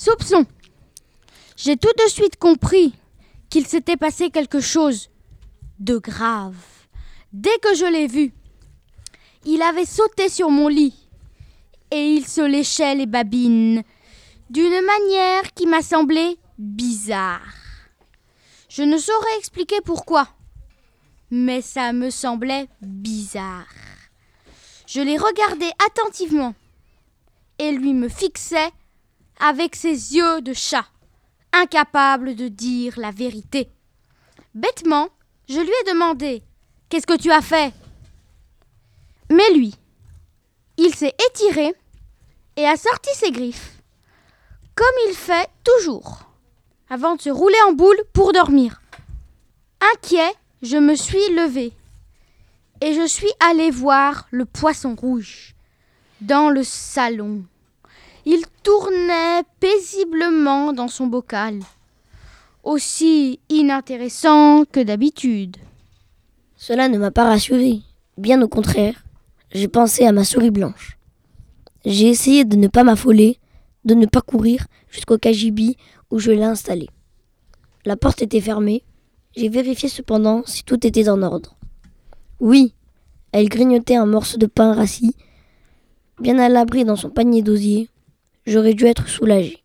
Soupçon. J'ai tout de suite compris qu'il s'était passé quelque chose de grave. Dès que je l'ai vu, il avait sauté sur mon lit et il se léchait les babines d'une manière qui m'a semblé bizarre. Je ne saurais expliquer pourquoi, mais ça me semblait bizarre. Je l'ai regardé attentivement et lui me fixait avec ses yeux de chat, incapable de dire la vérité. Bêtement, je lui ai demandé Qu'est-ce que tu as fait? Mais lui, il s'est étiré et a sorti ses griffes, comme il fait toujours, avant de se rouler en boule pour dormir. Inquiet, je me suis levé et je suis allé voir le poisson rouge dans le salon. Il tournait paisiblement dans son bocal, aussi inintéressant que d'habitude. Cela ne m'a pas rassuré, bien au contraire. J'ai pensé à ma souris blanche. J'ai essayé de ne pas m'affoler, de ne pas courir jusqu'au cagibi où je l'ai installé. La porte était fermée. J'ai vérifié cependant si tout était en ordre. Oui, elle grignotait un morceau de pain rassis, bien à l'abri dans son panier d'osier, j'aurais dû être soulagé.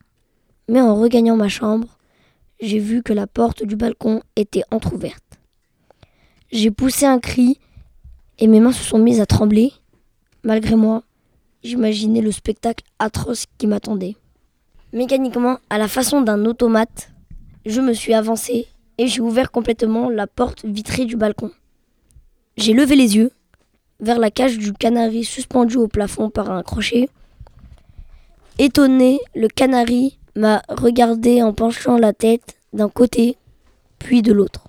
Mais en regagnant ma chambre, j'ai vu que la porte du balcon était entr'ouverte. J'ai poussé un cri et mes mains se sont mises à trembler. Malgré moi, j'imaginais le spectacle atroce qui m'attendait. Mécaniquement, à la façon d'un automate, je me suis avancé et j'ai ouvert complètement la porte vitrée du balcon. J'ai levé les yeux vers la cage du canari suspendu au plafond par un crochet Étonné, le canari m'a regardé en penchant la tête d'un côté, puis de l'autre.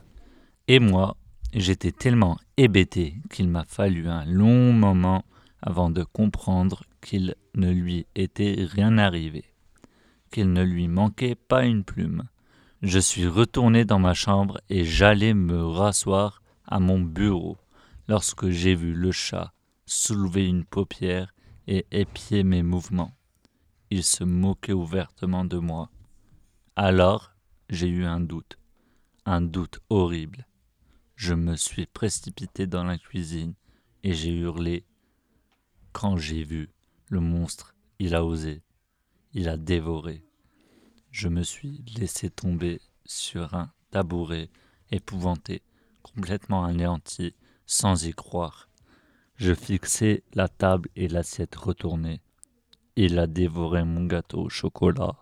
Et moi, j'étais tellement hébété qu'il m'a fallu un long moment avant de comprendre qu'il ne lui était rien arrivé, qu'il ne lui manquait pas une plume. Je suis retourné dans ma chambre et j'allais me rasseoir à mon bureau lorsque j'ai vu le chat soulever une paupière et épier mes mouvements il se moquait ouvertement de moi. Alors j'ai eu un doute, un doute horrible. Je me suis précipité dans la cuisine et j'ai hurlé. Quand j'ai vu le monstre, il a osé, il a dévoré. Je me suis laissé tomber sur un tabouret, épouvanté, complètement anéanti, sans y croire. Je fixai la table et l'assiette retournée. Il a dévoré mon gâteau au chocolat.